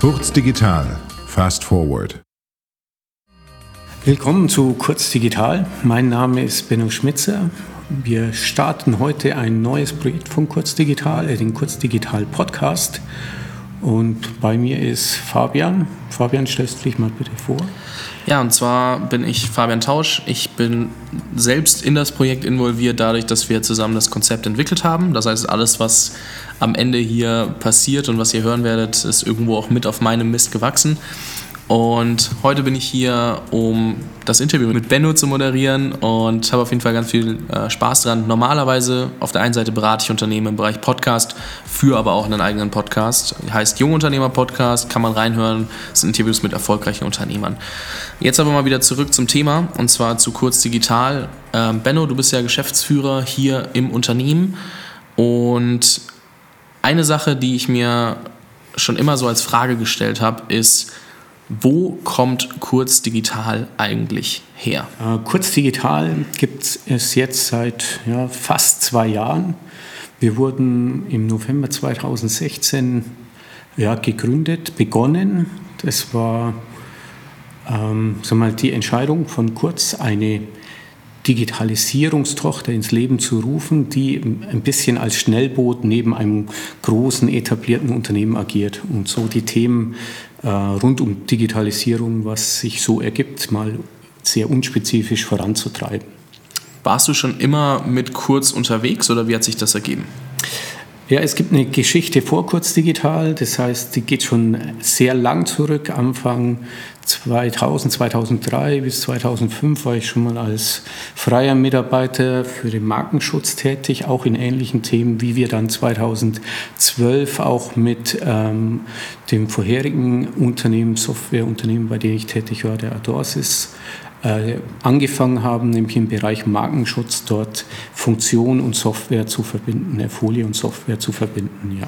Kurz Digital. Fast Forward. Willkommen zu Kurz Digital. Mein Name ist Benno Schmitzer. Wir starten heute ein neues Projekt von Kurz Digital, den Kurz Digital Podcast. Und bei mir ist Fabian. Fabian, stellst du dich mal bitte vor? Ja, und zwar bin ich Fabian Tausch. Ich bin selbst in das Projekt involviert, dadurch, dass wir zusammen das Konzept entwickelt haben. Das heißt, alles, was am Ende hier passiert und was ihr hören werdet, ist irgendwo auch mit auf meinem Mist gewachsen. Und heute bin ich hier, um das Interview mit Benno zu moderieren und habe auf jeden Fall ganz viel äh, Spaß dran. Normalerweise auf der einen Seite berate ich Unternehmen im Bereich Podcast, führe aber auch einen eigenen Podcast. Heißt Jungunternehmer Podcast, kann man reinhören. Das sind Interviews mit erfolgreichen Unternehmern. Jetzt aber mal wieder zurück zum Thema und zwar zu kurz digital. Ähm, Benno, du bist ja Geschäftsführer hier im Unternehmen und eine Sache, die ich mir schon immer so als Frage gestellt habe, ist, wo kommt Kurz Digital eigentlich her? Äh, Kurz Digital gibt es jetzt seit ja, fast zwei Jahren. Wir wurden im November 2016 ja, gegründet, begonnen. Das war ähm, mal, die Entscheidung von Kurz, eine Digitalisierungstochter ins Leben zu rufen, die ein bisschen als Schnellboot neben einem großen etablierten Unternehmen agiert und so die Themen rund um Digitalisierung, was sich so ergibt, mal sehr unspezifisch voranzutreiben. Warst du schon immer mit Kurz unterwegs oder wie hat sich das ergeben? Ja, es gibt eine Geschichte vor Kurzdigital, das heißt, die geht schon sehr lang zurück. Anfang 2000, 2003 bis 2005 war ich schon mal als freier Mitarbeiter für den Markenschutz tätig, auch in ähnlichen Themen, wie wir dann 2012 auch mit ähm, dem vorherigen Unternehmen, Softwareunternehmen, bei dem ich tätig war, der Adorsis, angefangen haben, nämlich im Bereich Markenschutz dort Funktion und Software zu verbinden, Folie und Software zu verbinden, ja.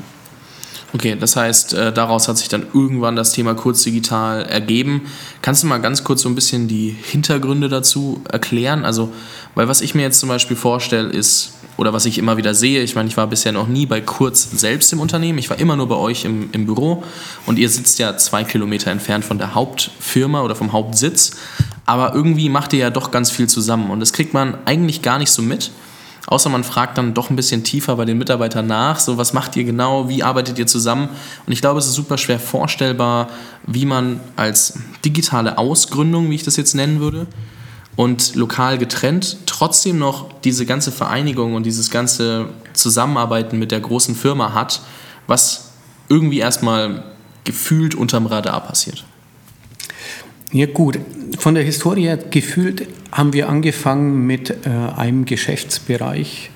Okay, das heißt, äh, daraus hat sich dann irgendwann das Thema Kurzdigital ergeben. Kannst du mal ganz kurz so ein bisschen die Hintergründe dazu erklären? Also, weil was ich mir jetzt zum Beispiel vorstelle, ist, oder was ich immer wieder sehe, ich meine, ich war bisher noch nie bei Kurz selbst im Unternehmen, ich war immer nur bei euch im, im Büro und ihr sitzt ja zwei Kilometer entfernt von der Hauptfirma oder vom Hauptsitz, aber irgendwie macht ihr ja doch ganz viel zusammen und das kriegt man eigentlich gar nicht so mit. Außer man fragt dann doch ein bisschen tiefer bei den Mitarbeitern nach, so was macht ihr genau, wie arbeitet ihr zusammen? Und ich glaube, es ist super schwer vorstellbar, wie man als digitale Ausgründung, wie ich das jetzt nennen würde, und lokal getrennt trotzdem noch diese ganze Vereinigung und dieses ganze Zusammenarbeiten mit der großen Firma hat, was irgendwie erstmal gefühlt unterm Radar passiert. Ja gut, von der Historie her gefühlt haben wir angefangen mit äh, einem Geschäftsbereich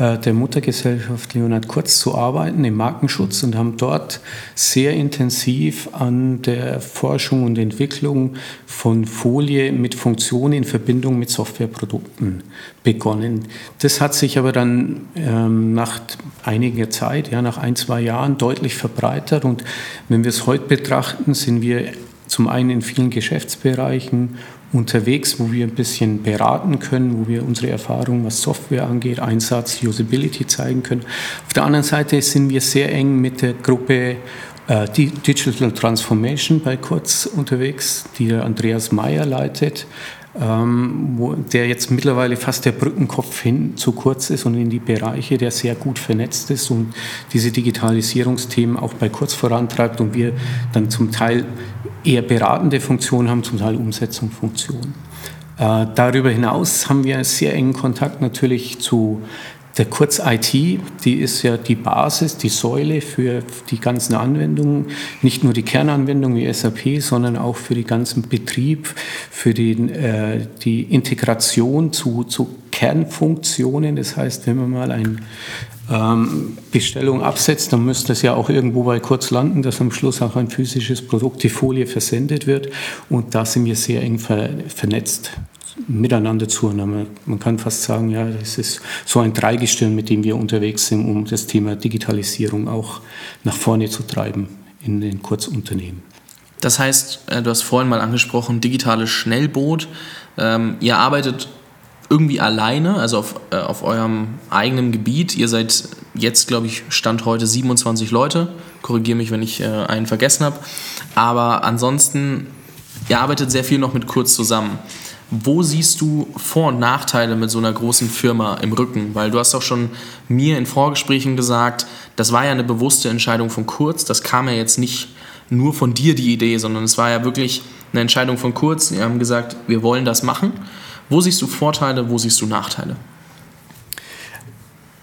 äh, der Muttergesellschaft Leonhard Kurz zu arbeiten im Markenschutz und haben dort sehr intensiv an der Forschung und Entwicklung von Folie mit Funktion in Verbindung mit Softwareprodukten begonnen. Das hat sich aber dann ähm, nach einiger Zeit, ja, nach ein, zwei Jahren deutlich verbreitert und wenn wir es heute betrachten, sind wir zum einen in vielen Geschäftsbereichen unterwegs, wo wir ein bisschen beraten können, wo wir unsere Erfahrungen, was Software angeht, Einsatz, Usability zeigen können. Auf der anderen Seite sind wir sehr eng mit der Gruppe äh, Digital Transformation bei Kurz unterwegs, die der Andreas Meyer leitet ähm, wo, der jetzt mittlerweile fast der Brückenkopf hin zu kurz ist und in die Bereiche, der sehr gut vernetzt ist und diese Digitalisierungsthemen auch bei Kurz vorantreibt und wir dann zum Teil eher beratende Funktionen haben, zum Teil Umsetzungsfunktionen. Äh, darüber hinaus haben wir sehr engen Kontakt natürlich zu der Kurz-IT, die ist ja die Basis, die Säule für die ganzen Anwendungen, nicht nur die Kernanwendung wie SAP, sondern auch für den ganzen Betrieb, für den, äh, die Integration zu, zu Kernfunktionen. Das heißt, wenn man mal eine ähm, Bestellung absetzt, dann müsste es ja auch irgendwo bei Kurz landen, dass am Schluss auch ein physisches Produkt, die Folie versendet wird. Und da sind wir sehr eng ver vernetzt miteinander zueinander. Man kann fast sagen, ja, das ist so ein Dreigestirn, mit dem wir unterwegs sind, um das Thema Digitalisierung auch nach vorne zu treiben in den Kurzunternehmen. Das heißt, äh, du hast vorhin mal angesprochen, digitales Schnellboot. Ähm, ihr arbeitet irgendwie alleine, also auf, äh, auf eurem eigenen Gebiet. Ihr seid jetzt, glaube ich, Stand heute 27 Leute. Korrigiere mich, wenn ich äh, einen vergessen habe. Aber ansonsten, ihr arbeitet sehr viel noch mit Kurz zusammen. Wo siehst du Vor- und Nachteile mit so einer großen Firma im Rücken? Weil du hast auch schon mir in Vorgesprächen gesagt, das war ja eine bewusste Entscheidung von Kurz. Das kam ja jetzt nicht nur von dir die Idee, sondern es war ja wirklich eine Entscheidung von Kurz. Wir haben gesagt, wir wollen das machen. Wo siehst du Vorteile, wo siehst du Nachteile?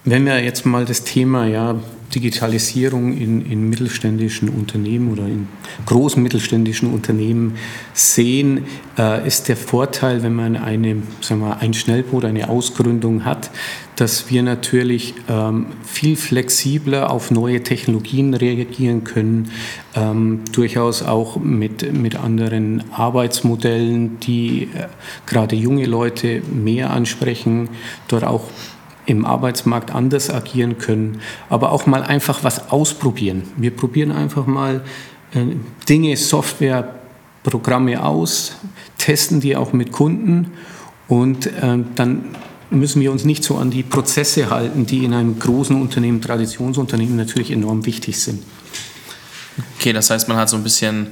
Wenn wir jetzt mal das Thema ja, Digitalisierung in, in mittelständischen Unternehmen oder in großen mittelständischen Unternehmen sehen, äh, ist der Vorteil, wenn man eine, sagen wir, ein Schnellboot, eine Ausgründung hat, dass wir natürlich ähm, viel flexibler auf neue Technologien reagieren können, ähm, durchaus auch mit, mit anderen Arbeitsmodellen, die äh, gerade junge Leute mehr ansprechen, dort auch im Arbeitsmarkt anders agieren können, aber auch mal einfach was ausprobieren. Wir probieren einfach mal äh, Dinge, Software, Programme aus, testen die auch mit Kunden und äh, dann müssen wir uns nicht so an die Prozesse halten, die in einem großen Unternehmen, Traditionsunternehmen natürlich enorm wichtig sind. Okay, das heißt, man hat so ein bisschen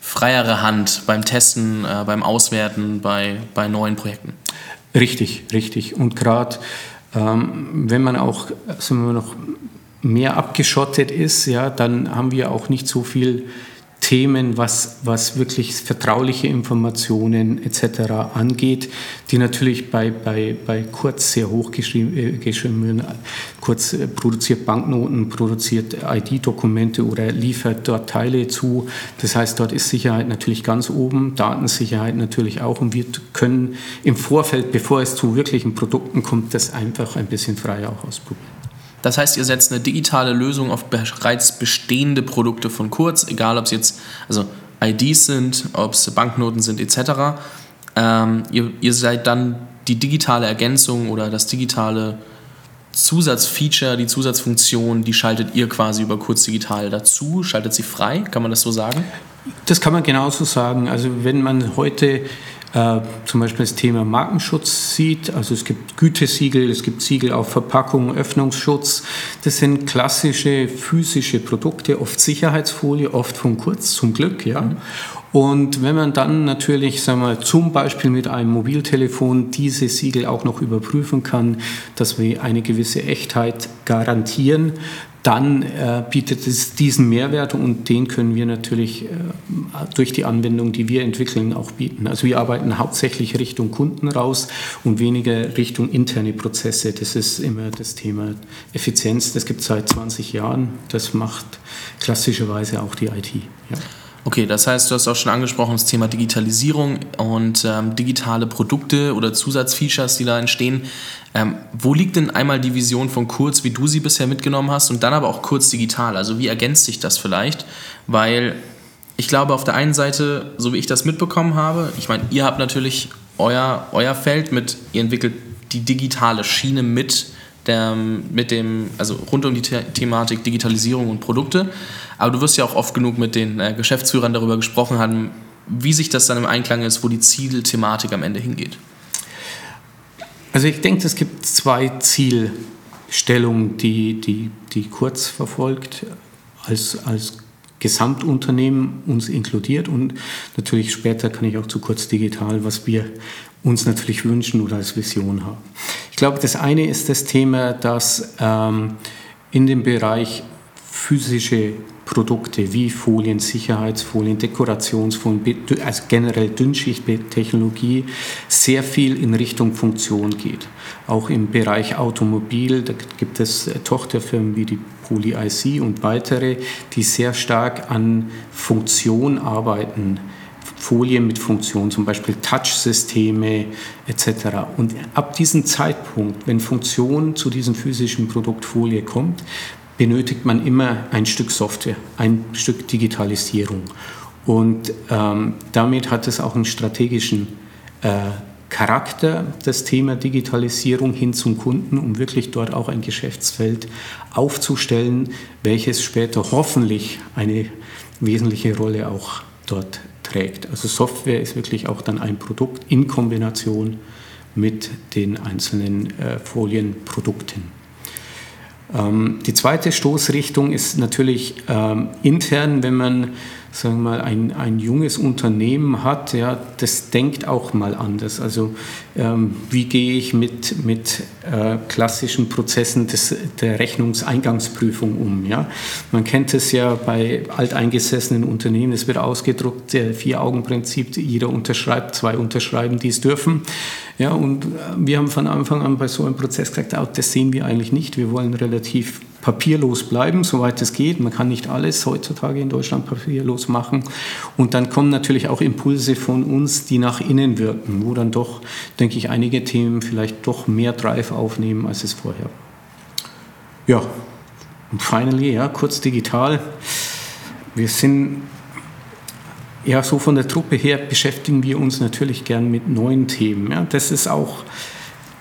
freiere Hand beim Testen, äh, beim Auswerten, bei, bei neuen Projekten. Richtig, richtig. Und gerade ähm, wenn man auch sagen wir noch mehr abgeschottet ist, ja, dann haben wir auch nicht so viel Themen, was, was wirklich vertrauliche Informationen etc. angeht, die natürlich bei, bei, bei Kurz sehr hoch geschrieben, äh, werden. Kurz äh, produziert Banknoten, produziert ID-Dokumente oder liefert dort Teile zu. Das heißt, dort ist Sicherheit natürlich ganz oben, Datensicherheit natürlich auch. Und wir können im Vorfeld, bevor es zu wirklichen Produkten kommt, das einfach ein bisschen freier auch ausprobieren. Das heißt, ihr setzt eine digitale Lösung auf bereits bestehende Produkte von Kurz, egal ob es jetzt also IDs sind, ob es Banknoten sind etc. Ähm, ihr, ihr seid dann die digitale Ergänzung oder das digitale Zusatzfeature, die Zusatzfunktion, die schaltet ihr quasi über Kurz Digital dazu, schaltet sie frei, kann man das so sagen? Das kann man genauso sagen. Also wenn man heute äh, zum Beispiel das Thema Markenschutz sieht. Also es gibt Gütesiegel, es gibt Siegel auf Verpackung, Öffnungsschutz. Das sind klassische physische Produkte, oft Sicherheitsfolie, oft von kurz, zum Glück. Ja. Mhm. Und wenn man dann natürlich, sagen wir, zum Beispiel mit einem Mobiltelefon diese Siegel auch noch überprüfen kann, dass wir eine gewisse Echtheit garantieren, dann äh, bietet es diesen Mehrwert und den können wir natürlich äh, durch die Anwendung, die wir entwickeln, auch bieten. Also wir arbeiten hauptsächlich Richtung Kunden raus und weniger Richtung interne Prozesse. Das ist immer das Thema Effizienz. Das gibt es seit 20 Jahren. Das macht klassischerweise auch die IT. Ja. Okay, das heißt, du hast auch schon angesprochen, das Thema Digitalisierung und ähm, digitale Produkte oder Zusatzfeatures, die da entstehen. Ähm, wo liegt denn einmal die Vision von Kurz, wie du sie bisher mitgenommen hast und dann aber auch Kurz digital? Also wie ergänzt sich das vielleicht? Weil ich glaube, auf der einen Seite, so wie ich das mitbekommen habe, ich meine, ihr habt natürlich euer, euer Feld mit, ihr entwickelt die digitale Schiene mit der, mit dem, also rund um die The Thematik Digitalisierung und Produkte. Aber du wirst ja auch oft genug mit den äh, Geschäftsführern darüber gesprochen haben, wie sich das dann im Einklang ist, wo die Zielthematik am Ende hingeht. Also ich denke, es gibt zwei Zielstellungen, die, die, die Kurz verfolgt als, als Gesamtunternehmen uns inkludiert und natürlich später kann ich auch zu Kurz Digital, was wir uns natürlich wünschen oder als Vision haben. Ich glaube, das eine ist das Thema, dass ähm, in dem Bereich physische Produkte wie Folien, Sicherheitsfolien, Dekorationsfolien, also generell Dünnschichttechnologie sehr viel in Richtung Funktion geht. Auch im Bereich Automobil, da gibt es Tochterfirmen wie die Poly IC und weitere, die sehr stark an Funktion arbeiten. Folien mit Funktion, zum Beispiel Touch-Systeme etc. Und ab diesem Zeitpunkt, wenn Funktion zu diesem physischen Produkt Folie kommt, benötigt man immer ein Stück Software, ein Stück Digitalisierung. Und ähm, damit hat es auch einen strategischen äh, Charakter, das Thema Digitalisierung hin zum Kunden, um wirklich dort auch ein Geschäftsfeld aufzustellen, welches später hoffentlich eine wesentliche Rolle auch dort trägt. Also Software ist wirklich auch dann ein Produkt in Kombination mit den einzelnen äh, Folienprodukten. Ähm, die zweite Stoßrichtung ist natürlich ähm, intern, wenn man sagen wir mal, ein, ein junges Unternehmen hat, ja, das denkt auch mal anders. Also ähm, wie gehe ich mit, mit äh, klassischen Prozessen des, der Rechnungseingangsprüfung um? Ja? Man kennt es ja bei alteingesessenen Unternehmen, es wird ausgedruckt, der Vier-Augen-Prinzip, jeder unterschreibt, zwei unterschreiben, die es dürfen. Ja, und äh, wir haben von Anfang an bei so einem Prozess gesagt, auch das sehen wir eigentlich nicht. Wir wollen relativ papierlos bleiben, soweit es geht. Man kann nicht alles heutzutage in Deutschland papierlos machen. Und dann kommen natürlich auch Impulse von uns, die nach innen wirken, wo dann doch, denke ich, einige Themen vielleicht doch mehr Drive aufnehmen, als es vorher. Ja, und finally, ja, kurz digital. Wir sind ja so von der Truppe her beschäftigen wir uns natürlich gern mit neuen Themen. Ja. Das ist auch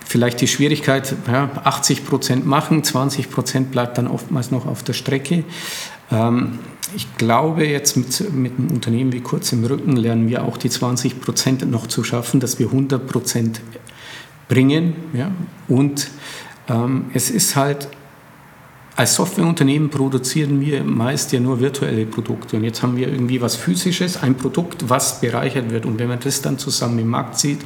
vielleicht die Schwierigkeit, ja, 80 Prozent machen, 20 Prozent bleibt dann oftmals noch auf der Strecke. Ähm, ich glaube, jetzt mit, mit einem Unternehmen wie Kurz im Rücken lernen wir auch die 20 Prozent noch zu schaffen, dass wir 100 Prozent bringen. Ja? Und ähm, es ist halt als Softwareunternehmen produzieren wir meist ja nur virtuelle Produkte. Und jetzt haben wir irgendwie was Physisches, ein Produkt, was bereichert wird. Und wenn man das dann zusammen im Markt sieht,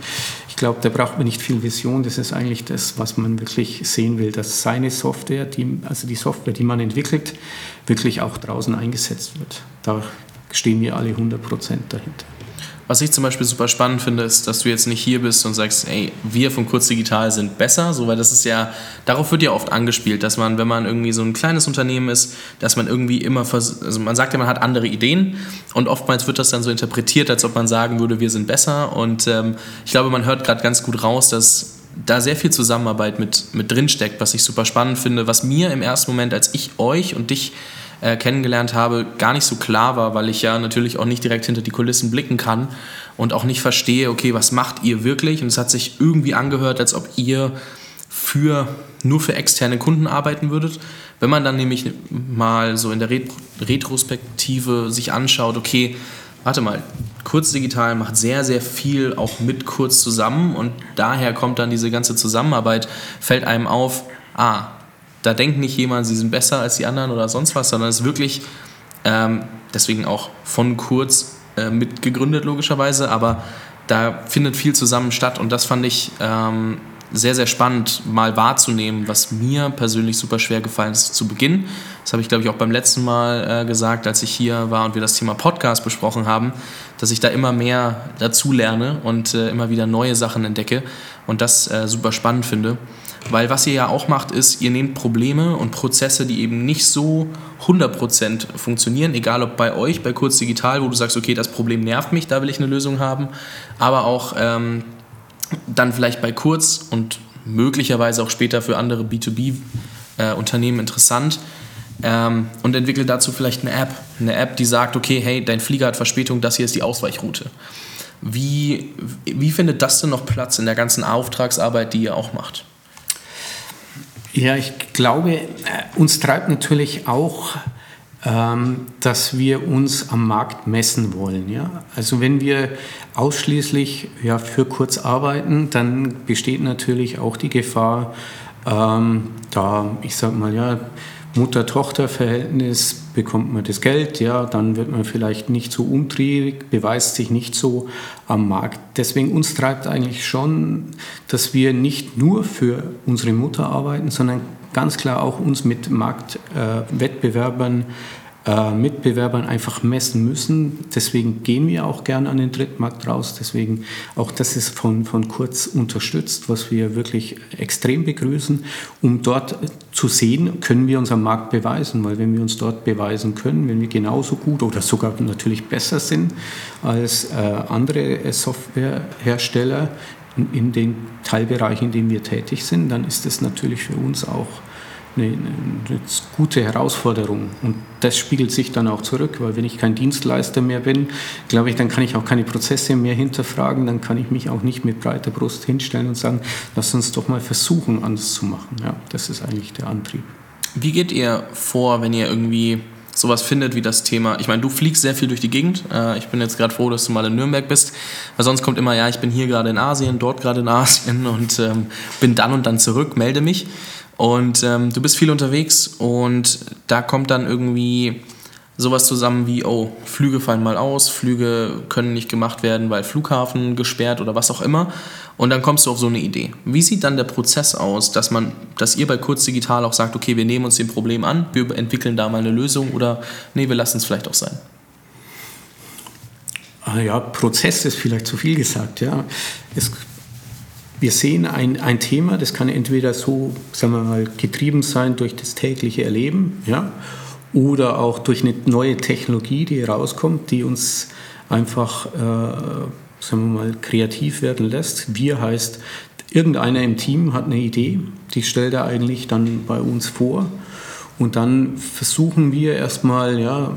ich glaube, da braucht man nicht viel Vision. Das ist eigentlich das, was man wirklich sehen will, dass seine Software, die, also die Software, die man entwickelt, wirklich auch draußen eingesetzt wird. Da stehen wir alle 100 Prozent dahinter. Was ich zum Beispiel super spannend finde, ist, dass du jetzt nicht hier bist und sagst, ey, wir von Kurz Digital sind besser, so, weil das ist ja, darauf wird ja oft angespielt, dass man, wenn man irgendwie so ein kleines Unternehmen ist, dass man irgendwie immer, also man sagt ja, man hat andere Ideen und oftmals wird das dann so interpretiert, als ob man sagen würde, wir sind besser und ähm, ich glaube, man hört gerade ganz gut raus, dass da sehr viel Zusammenarbeit mit, mit drinsteckt, was ich super spannend finde, was mir im ersten Moment, als ich euch und dich äh, kennengelernt habe, gar nicht so klar war, weil ich ja natürlich auch nicht direkt hinter die Kulissen blicken kann und auch nicht verstehe, okay, was macht ihr wirklich? Und es hat sich irgendwie angehört, als ob ihr für, nur für externe Kunden arbeiten würdet. Wenn man dann nämlich mal so in der Retrospektive sich anschaut, okay, warte mal, Kurz Digital macht sehr, sehr viel auch mit Kurz zusammen und daher kommt dann diese ganze Zusammenarbeit, fällt einem auf, ah, da denkt nicht jemand, sie sind besser als die anderen oder sonst was, sondern es ist wirklich, ähm, deswegen auch von Kurz äh, mitgegründet logischerweise, aber da findet viel zusammen statt und das fand ich ähm, sehr, sehr spannend mal wahrzunehmen, was mir persönlich super schwer gefallen ist zu Beginn. Das habe ich, glaube ich, auch beim letzten Mal äh, gesagt, als ich hier war und wir das Thema Podcast besprochen haben, dass ich da immer mehr dazu lerne und äh, immer wieder neue Sachen entdecke und das äh, super spannend finde. Weil was ihr ja auch macht, ist, ihr nehmt Probleme und Prozesse, die eben nicht so 100% funktionieren, egal ob bei euch, bei Kurz Digital, wo du sagst, okay, das Problem nervt mich, da will ich eine Lösung haben, aber auch ähm, dann vielleicht bei Kurz und möglicherweise auch später für andere B2B-Unternehmen äh, interessant ähm, und entwickelt dazu vielleicht eine App. Eine App, die sagt, okay, hey, dein Flieger hat Verspätung, das hier ist die Ausweichroute. Wie, wie findet das denn noch Platz in der ganzen Auftragsarbeit, die ihr auch macht? Ja, ich glaube, äh, uns treibt natürlich auch, ähm, dass wir uns am Markt messen wollen. Also wenn wir ausschließlich für kurz arbeiten, dann besteht natürlich auch die Gefahr, ähm, da, ich sage mal, ja, Mutter-Tochter-Verhältnis bekommt man das Geld, ja, dann wird man vielleicht nicht so umtriebig, beweist sich nicht so am Markt. Deswegen uns treibt eigentlich schon, dass wir nicht nur für unsere Mutter arbeiten, sondern ganz klar auch uns mit Marktwettbewerbern äh, äh, Mitbewerbern einfach messen müssen. Deswegen gehen wir auch gerne an den Drittmarkt raus. Deswegen auch das ist von, von Kurz unterstützt, was wir wirklich extrem begrüßen, um dort zu sehen, können wir unseren Markt beweisen. Weil wenn wir uns dort beweisen können, wenn wir genauso gut oder sogar natürlich besser sind als äh, andere Softwarehersteller, in, in den Teilbereichen, in denen wir tätig sind, dann ist das natürlich für uns auch eine, eine, gute Herausforderung. Und das spiegelt sich dann auch zurück, weil wenn ich kein Dienstleister mehr bin, glaube ich, dann kann ich auch keine Prozesse mehr hinterfragen, dann kann ich mich auch nicht mit breiter Brust hinstellen und sagen, lass uns doch mal versuchen, anders zu machen. Ja, das ist eigentlich der Antrieb. Wie geht ihr vor, wenn ihr irgendwie sowas findet wie das Thema. Ich meine, du fliegst sehr viel durch die Gegend. Äh, ich bin jetzt gerade froh, dass du mal in Nürnberg bist, weil sonst kommt immer, ja, ich bin hier gerade in Asien, dort gerade in Asien und ähm, bin dann und dann zurück, melde mich. Und ähm, du bist viel unterwegs und da kommt dann irgendwie sowas zusammen wie, oh, Flüge fallen mal aus, Flüge können nicht gemacht werden, weil Flughafen gesperrt oder was auch immer. Und dann kommst du auf so eine Idee. Wie sieht dann der Prozess aus, dass man, dass ihr bei Kurz Digital auch sagt, okay, wir nehmen uns dem Problem an, wir entwickeln da mal eine Lösung oder nee, wir lassen es vielleicht auch sein? Ah ja, Prozess ist vielleicht zu viel gesagt. Ja. Es, wir sehen ein, ein Thema, das kann entweder so, sagen wir mal, getrieben sein durch das tägliche Erleben, ja, oder auch durch eine neue Technologie, die rauskommt, die uns einfach, äh, sagen wir mal, kreativ werden lässt. Wir heißt, irgendeiner im Team hat eine Idee, die stellt er eigentlich dann bei uns vor. Und dann versuchen wir erstmal, ja,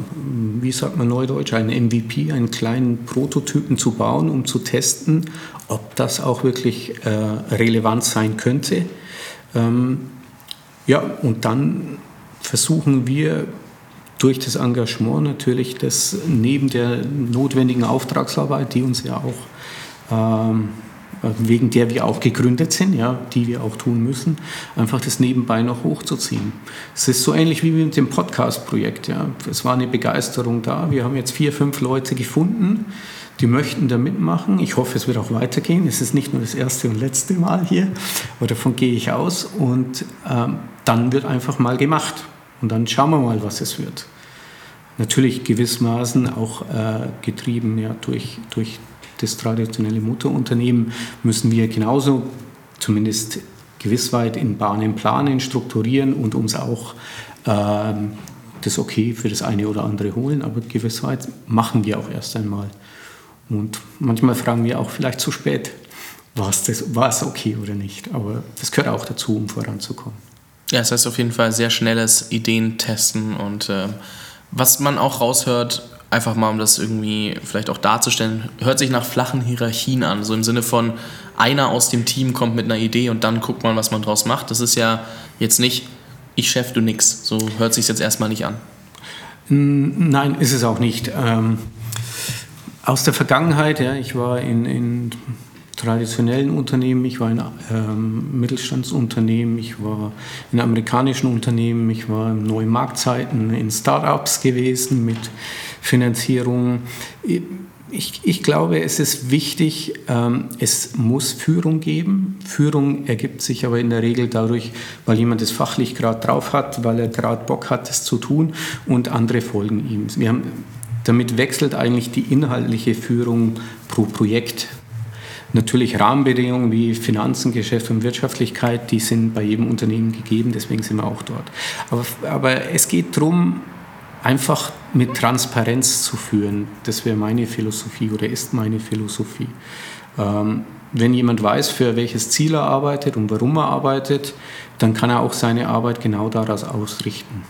wie sagt man neudeutsch, einen MVP, einen kleinen Prototypen zu bauen, um zu testen, ob das auch wirklich äh, relevant sein könnte. Ähm, ja, und dann versuchen wir durch das Engagement natürlich, das neben der notwendigen Auftragsarbeit, die uns ja auch, ähm, wegen der wir auch gegründet sind, ja, die wir auch tun müssen, einfach das nebenbei noch hochzuziehen. Es ist so ähnlich wie mit dem Podcast-Projekt. Ja. Es war eine Begeisterung da. Wir haben jetzt vier, fünf Leute gefunden, die möchten da mitmachen. Ich hoffe, es wird auch weitergehen. Es ist nicht nur das erste und letzte Mal hier, aber davon gehe ich aus. Und ähm, dann wird einfach mal gemacht. Und dann schauen wir mal, was es wird. Natürlich gewissermaßen auch äh, getrieben ja, durch, durch das traditionelle Mutterunternehmen müssen wir genauso zumindest gewiss weit in Bahnen planen, strukturieren und uns auch äh, das Okay für das eine oder andere holen. Aber gewiss weit machen wir auch erst einmal. Und manchmal fragen wir auch vielleicht zu spät, war es okay oder nicht. Aber das gehört auch dazu, um voranzukommen. Ja, das heißt auf jeden Fall sehr schnelles Ideen testen und äh, was man auch raushört, einfach mal um das irgendwie vielleicht auch darzustellen, hört sich nach flachen Hierarchien an, so im Sinne von einer aus dem Team kommt mit einer Idee und dann guckt man, was man draus macht. Das ist ja jetzt nicht ich Chef, du nix. So hört sich jetzt erstmal nicht an. Nein, ist es auch nicht. Ähm, aus der Vergangenheit, ja, ich war in, in traditionellen Unternehmen, ich war in ähm, Mittelstandsunternehmen, ich war in amerikanischen Unternehmen, ich war in neuen Marktzeiten, in Startups gewesen mit Finanzierung. Ich, ich, glaube, es ist wichtig, ähm, es muss Führung geben. Führung ergibt sich aber in der Regel dadurch, weil jemand es fachlich gerade drauf hat, weil er gerade Bock hat, es zu tun und andere folgen ihm. Wir haben, damit wechselt eigentlich die inhaltliche Führung pro Projekt Natürlich Rahmenbedingungen wie Finanzen, Geschäft und Wirtschaftlichkeit, die sind bei jedem Unternehmen gegeben, deswegen sind wir auch dort. Aber, aber es geht darum, einfach mit Transparenz zu führen. Das wäre meine Philosophie oder ist meine Philosophie. Ähm, wenn jemand weiß, für welches Ziel er arbeitet und warum er arbeitet, dann kann er auch seine Arbeit genau daraus ausrichten.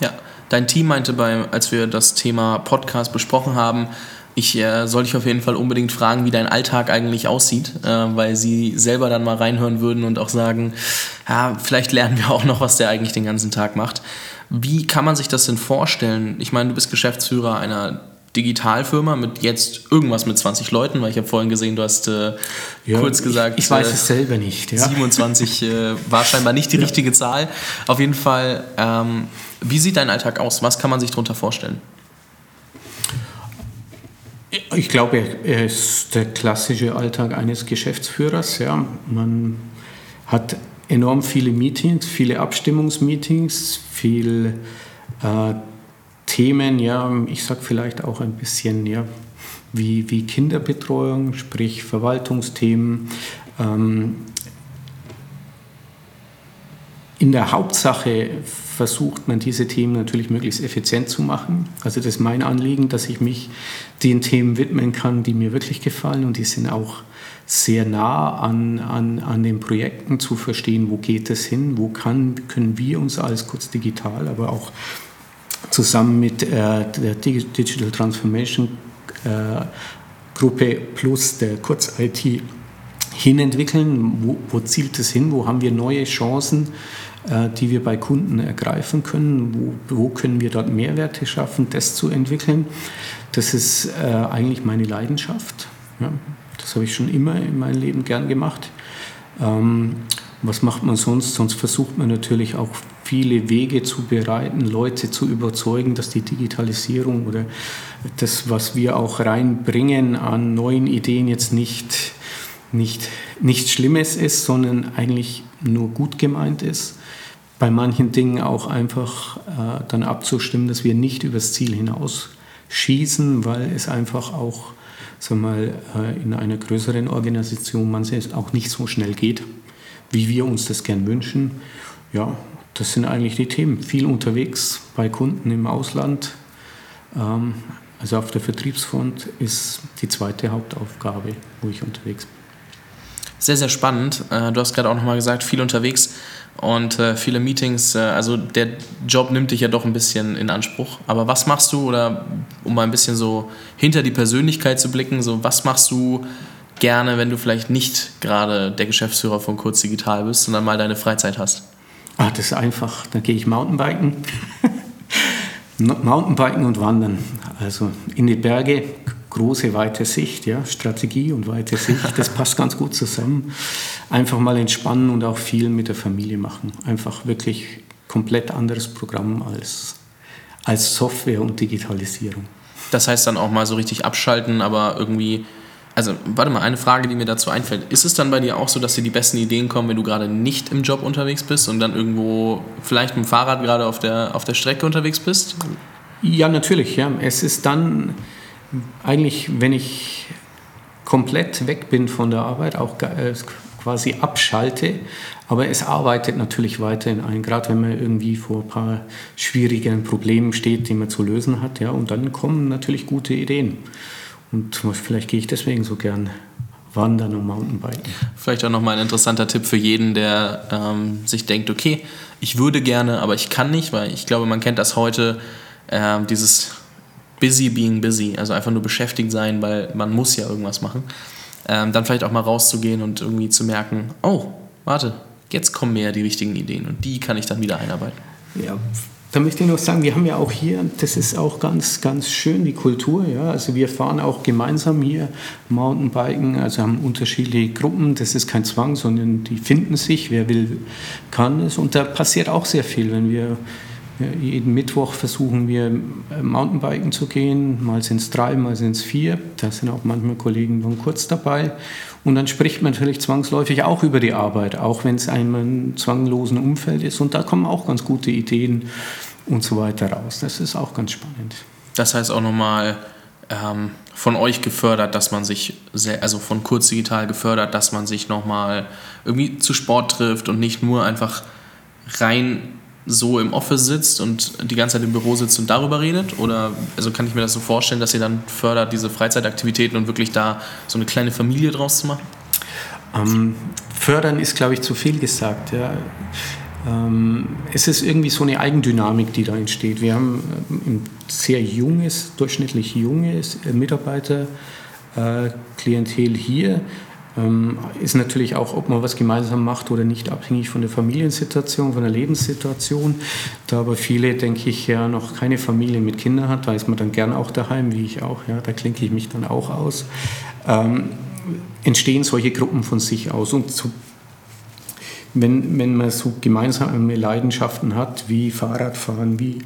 Ja, dein Team meinte, bei, als wir das Thema Podcast besprochen haben, ich äh, soll dich auf jeden Fall unbedingt fragen, wie dein Alltag eigentlich aussieht, äh, weil sie selber dann mal reinhören würden und auch sagen, ja, vielleicht lernen wir auch noch, was der eigentlich den ganzen Tag macht. Wie kann man sich das denn vorstellen? Ich meine, du bist Geschäftsführer einer Digitalfirma mit jetzt irgendwas mit 20 Leuten, weil ich habe vorhin gesehen, du hast äh, ja, kurz gesagt. Ich, ich weiß äh, es selber nicht. Ja. 27 äh, war scheinbar nicht die ja. richtige Zahl. Auf jeden Fall, ähm, wie sieht dein Alltag aus? Was kann man sich darunter vorstellen? Ich glaube, er ist der klassische Alltag eines Geschäftsführers. Ja. Man hat enorm viele Meetings, viele Abstimmungsmeetings, viele äh, Themen, ja, ich sage vielleicht auch ein bisschen, ja, wie, wie Kinderbetreuung, sprich Verwaltungsthemen. Ähm, in der Hauptsache versucht man diese Themen natürlich möglichst effizient zu machen. Also das ist mein Anliegen, dass ich mich den Themen widmen kann, die mir wirklich gefallen und die sind auch sehr nah an, an, an den Projekten zu verstehen, wo geht es hin, wo kann, können wir uns als kurz digital, aber auch zusammen mit äh, der Digital Transformation äh, Gruppe plus der Kurz-IT hinentwickeln, wo, wo zielt es hin, wo haben wir neue Chancen, äh, die wir bei Kunden ergreifen können. Wo, wo, können wir dort Mehrwerte schaffen, das zu entwickeln? Das ist äh, eigentlich meine Leidenschaft. Ja, das habe ich schon immer in meinem Leben gern gemacht. Ähm, was macht man sonst? Sonst versucht man natürlich auch viele Wege zu bereiten, Leute zu überzeugen, dass die Digitalisierung oder das, was wir auch reinbringen an neuen Ideen jetzt nicht, nicht, nichts Schlimmes ist, sondern eigentlich nur gut gemeint ist. Bei manchen Dingen auch einfach äh, dann abzustimmen, dass wir nicht übers Ziel hinaus schießen, weil es einfach auch sag mal, äh, in einer größeren Organisation manches auch nicht so schnell geht wie wir uns das gern wünschen. Ja, das sind eigentlich die Themen. Viel unterwegs bei Kunden im Ausland. Ähm, also auf der Vertriebsfront ist die zweite Hauptaufgabe, wo ich unterwegs bin. Sehr, sehr spannend. Äh, du hast gerade auch nochmal gesagt, viel unterwegs und äh, viele Meetings. Äh, also der Job nimmt dich ja doch ein bisschen in Anspruch. Aber was machst du, oder um mal ein bisschen so hinter die Persönlichkeit zu blicken, so was machst du gerne, wenn du vielleicht nicht gerade der Geschäftsführer von Kurz Digital bist, sondern mal deine Freizeit hast? Ah, das ist einfach. Da gehe ich Mountainbiken. Mountainbiken und Wandern. Also in die Berge, große, weite Sicht, ja, Strategie und weite Sicht, das passt ganz gut zusammen. Einfach mal entspannen und auch viel mit der Familie machen. Einfach wirklich komplett anderes Programm als, als Software und Digitalisierung. Das heißt dann auch mal so richtig abschalten, aber irgendwie also, warte mal, eine Frage, die mir dazu einfällt. Ist es dann bei dir auch so, dass dir die besten Ideen kommen, wenn du gerade nicht im Job unterwegs bist und dann irgendwo vielleicht mit dem Fahrrad gerade auf der, auf der Strecke unterwegs bist? Ja, natürlich. Ja. Es ist dann eigentlich, wenn ich komplett weg bin von der Arbeit, auch äh, quasi abschalte, aber es arbeitet natürlich weiterhin ein, gerade wenn man irgendwie vor ein paar schwierigen Problemen steht, die man zu lösen hat. Ja, und dann kommen natürlich gute Ideen. Und vielleicht gehe ich deswegen so gern wandern und Mountainbiken. Vielleicht auch nochmal ein interessanter Tipp für jeden, der ähm, sich denkt, okay, ich würde gerne, aber ich kann nicht, weil ich glaube, man kennt das heute, äh, dieses busy being busy, also einfach nur beschäftigt sein, weil man muss ja irgendwas machen. Ähm, dann vielleicht auch mal rauszugehen und irgendwie zu merken, oh, warte, jetzt kommen mir ja die richtigen Ideen und die kann ich dann wieder einarbeiten. Ja, da möchte ich noch sagen, wir haben ja auch hier, das ist auch ganz, ganz schön, die Kultur. Ja? Also wir fahren auch gemeinsam hier Mountainbiken, also haben unterschiedliche Gruppen. Das ist kein Zwang, sondern die finden sich, wer will, kann es. Und da passiert auch sehr viel, wenn wir jeden Mittwoch versuchen wir Mountainbiken zu gehen. Mal sind es drei, mal sind es vier. Da sind auch manchmal Kollegen dann kurz dabei. Und dann spricht man natürlich zwangsläufig auch über die Arbeit, auch wenn es einem zwanglosen Umfeld ist. Und da kommen auch ganz gute Ideen und so weiter raus. Das ist auch ganz spannend. Das heißt auch nochmal ähm, von euch gefördert, dass man sich, sehr, also von Kurz Digital gefördert, dass man sich nochmal irgendwie zu Sport trifft und nicht nur einfach rein so im Office sitzt und die ganze Zeit im Büro sitzt und darüber redet? Oder also kann ich mir das so vorstellen, dass ihr dann fördert, diese Freizeitaktivitäten und wirklich da so eine kleine Familie draus zu machen? Ähm, fördern ist, glaube ich, zu viel gesagt. Ja. Ähm, es ist irgendwie so eine Eigendynamik, die da entsteht. Wir haben äh, ein sehr junges, durchschnittlich junges Mitarbeiterklientel äh, hier ähm, ist natürlich auch, ob man was gemeinsam macht oder nicht, abhängig von der Familiensituation, von der Lebenssituation. Da aber viele, denke ich, ja noch keine Familie mit Kindern hat, da ist man dann gern auch daheim, wie ich auch. Ja, da klinke ich mich dann auch aus. Ähm, entstehen solche Gruppen von sich aus. Und so, wenn, wenn man so gemeinsame Leidenschaften hat, wie Fahrradfahren, wie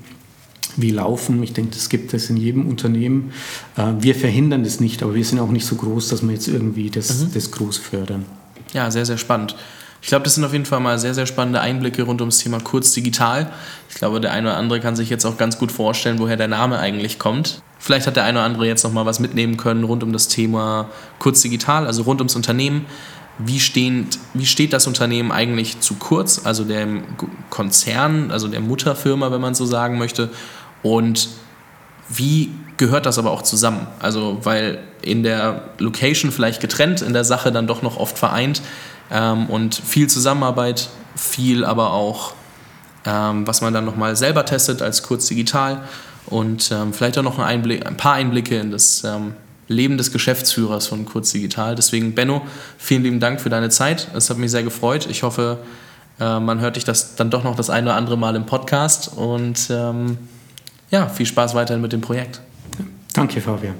wie laufen. Ich denke, das gibt es in jedem Unternehmen. Äh, wir verhindern das nicht, aber wir sind auch nicht so groß, dass wir jetzt irgendwie das, mhm. das groß fördern. Ja, sehr, sehr spannend. Ich glaube, das sind auf jeden Fall mal sehr, sehr spannende Einblicke rund ums Thema Kurz Digital. Ich glaube, der eine oder andere kann sich jetzt auch ganz gut vorstellen, woher der Name eigentlich kommt. Vielleicht hat der eine oder andere jetzt noch mal was mitnehmen können rund um das Thema Kurz Digital, also rund ums Unternehmen. Wie, stehen, wie steht das Unternehmen eigentlich zu Kurz, also dem Konzern, also der Mutterfirma, wenn man so sagen möchte? Und wie gehört das aber auch zusammen? Also, weil in der Location vielleicht getrennt, in der Sache dann doch noch oft vereint ähm, und viel Zusammenarbeit, viel aber auch, ähm, was man dann nochmal selber testet als kurz digital und ähm, vielleicht auch noch ein, Einblick, ein, paar Einblicke in das ähm, Leben des Geschäftsführers von Kurz Digital. Deswegen, Benno, vielen lieben Dank für deine Zeit. Es hat mich sehr gefreut. Ich hoffe, Äh, man hört dich das dann doch noch das eine oder andere Mal im Podcast und ähm, ja, viel Spaß weiterhin mit dem Projekt. Danke, Fabian.